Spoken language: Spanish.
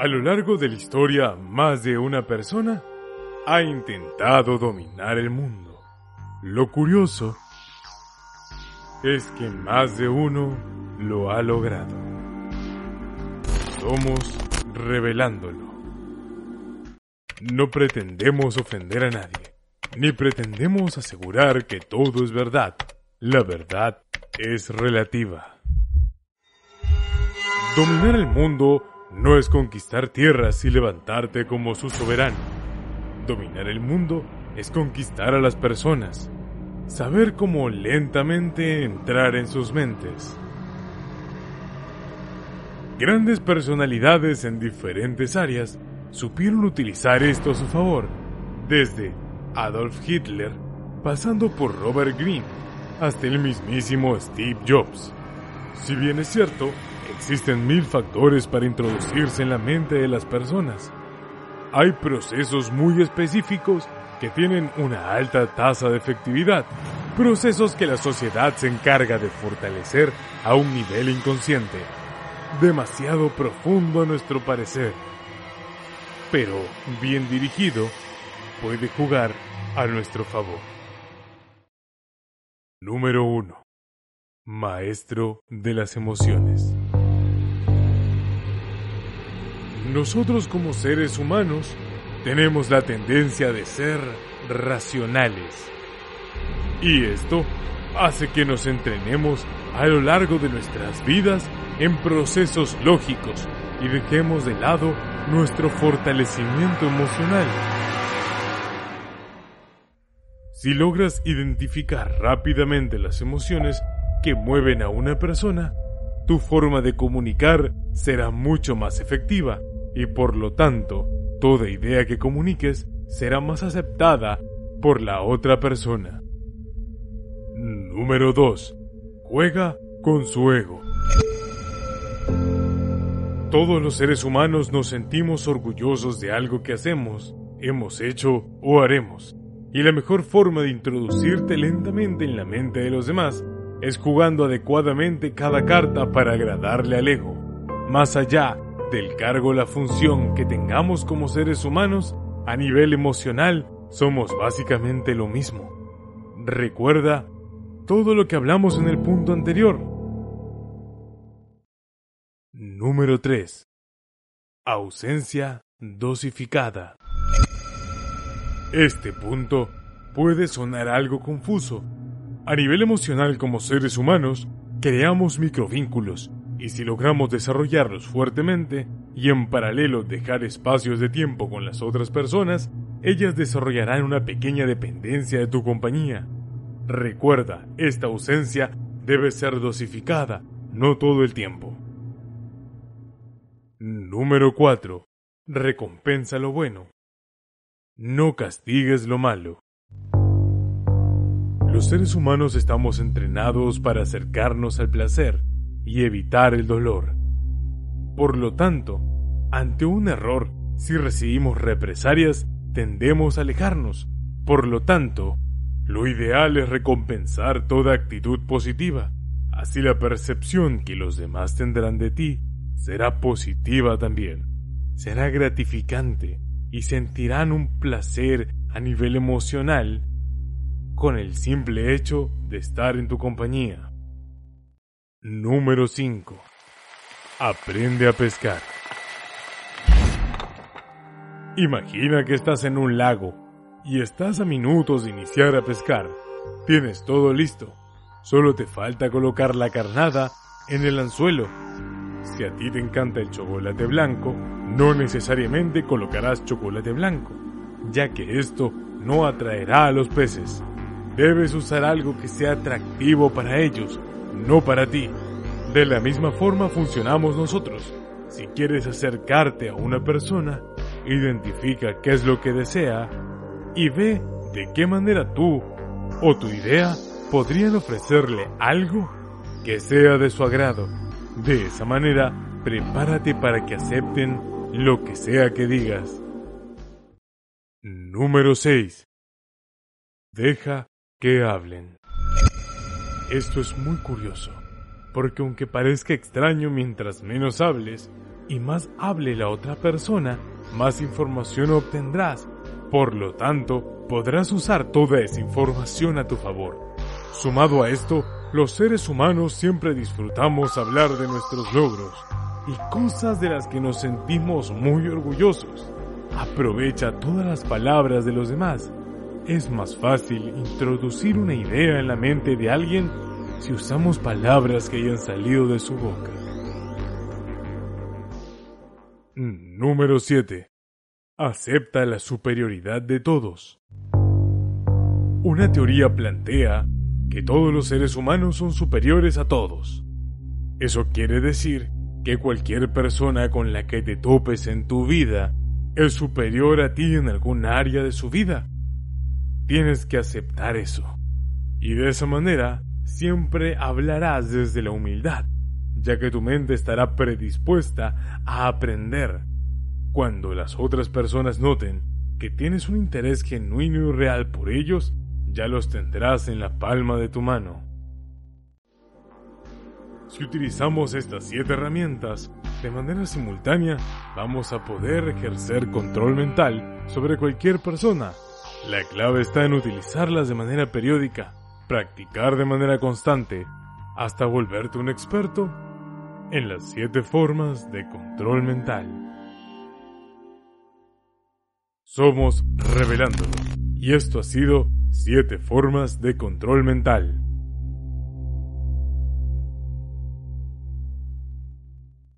A lo largo de la historia, más de una persona ha intentado dominar el mundo. Lo curioso es que más de uno lo ha logrado. Somos revelándolo. No pretendemos ofender a nadie, ni pretendemos asegurar que todo es verdad. La verdad es relativa. Dominar el mundo no es conquistar tierras y levantarte como su soberano. Dominar el mundo es conquistar a las personas, saber cómo lentamente entrar en sus mentes. Grandes personalidades en diferentes áreas supieron utilizar esto a su favor, desde Adolf Hitler, pasando por Robert Greene, hasta el mismísimo Steve Jobs. Si bien es cierto, existen mil factores para introducirse en la mente de las personas. Hay procesos muy específicos que tienen una alta tasa de efectividad, procesos que la sociedad se encarga de fortalecer a un nivel inconsciente, demasiado profundo a nuestro parecer, pero bien dirigido puede jugar a nuestro favor. Número 1. Maestro de las emociones. Nosotros como seres humanos tenemos la tendencia de ser racionales. Y esto hace que nos entrenemos a lo largo de nuestras vidas en procesos lógicos y dejemos de lado nuestro fortalecimiento emocional. Si logras identificar rápidamente las emociones que mueven a una persona, tu forma de comunicar será mucho más efectiva y por lo tanto, toda idea que comuniques será más aceptada por la otra persona. Número 2. Juega con su ego. Todos los seres humanos nos sentimos orgullosos de algo que hacemos, hemos hecho o haremos. Y la mejor forma de introducirte lentamente en la mente de los demás es jugando adecuadamente cada carta para agradarle al ego. Más allá del cargo la función que tengamos como seres humanos, a nivel emocional somos básicamente lo mismo. Recuerda todo lo que hablamos en el punto anterior. Número 3. Ausencia dosificada. Este punto puede sonar algo confuso. A nivel emocional como seres humanos, creamos microvínculos y si logramos desarrollarlos fuertemente y en paralelo dejar espacios de tiempo con las otras personas, ellas desarrollarán una pequeña dependencia de tu compañía. Recuerda, esta ausencia debe ser dosificada, no todo el tiempo. Número 4. Recompensa lo bueno. No castigues lo malo. Los seres humanos estamos entrenados para acercarnos al placer y evitar el dolor. Por lo tanto, ante un error, si recibimos represalias, tendemos a alejarnos. Por lo tanto, lo ideal es recompensar toda actitud positiva. Así la percepción que los demás tendrán de ti será positiva también. Será gratificante y sentirán un placer a nivel emocional con el simple hecho de estar en tu compañía. Número 5. Aprende a pescar. Imagina que estás en un lago y estás a minutos de iniciar a pescar. Tienes todo listo. Solo te falta colocar la carnada en el anzuelo. Si a ti te encanta el chocolate blanco, no necesariamente colocarás chocolate blanco, ya que esto no atraerá a los peces. Debes usar algo que sea atractivo para ellos, no para ti. De la misma forma funcionamos nosotros. Si quieres acercarte a una persona, identifica qué es lo que desea y ve de qué manera tú o tu idea podrían ofrecerle algo que sea de su agrado. De esa manera, prepárate para que acepten lo que sea que digas. Número 6. Deja que hablen. Esto es muy curioso, porque aunque parezca extraño mientras menos hables, y más hable la otra persona, más información obtendrás. Por lo tanto, podrás usar toda esa información a tu favor. Sumado a esto, los seres humanos siempre disfrutamos hablar de nuestros logros y cosas de las que nos sentimos muy orgullosos. Aprovecha todas las palabras de los demás. Es más fácil introducir una idea en la mente de alguien si usamos palabras que hayan salido de su boca. Número 7. Acepta la superioridad de todos. Una teoría plantea que todos los seres humanos son superiores a todos. Eso quiere decir que cualquier persona con la que te topes en tu vida es superior a ti en algún área de su vida. Tienes que aceptar eso. Y de esa manera siempre hablarás desde la humildad, ya que tu mente estará predispuesta a aprender. Cuando las otras personas noten que tienes un interés genuino y real por ellos, ya los tendrás en la palma de tu mano. Si utilizamos estas siete herramientas de manera simultánea, vamos a poder ejercer control mental sobre cualquier persona. La clave está en utilizarlas de manera periódica, practicar de manera constante, hasta volverte un experto en las siete formas de control mental. Somos Revelándolo, y esto ha sido Siete formas de control mental.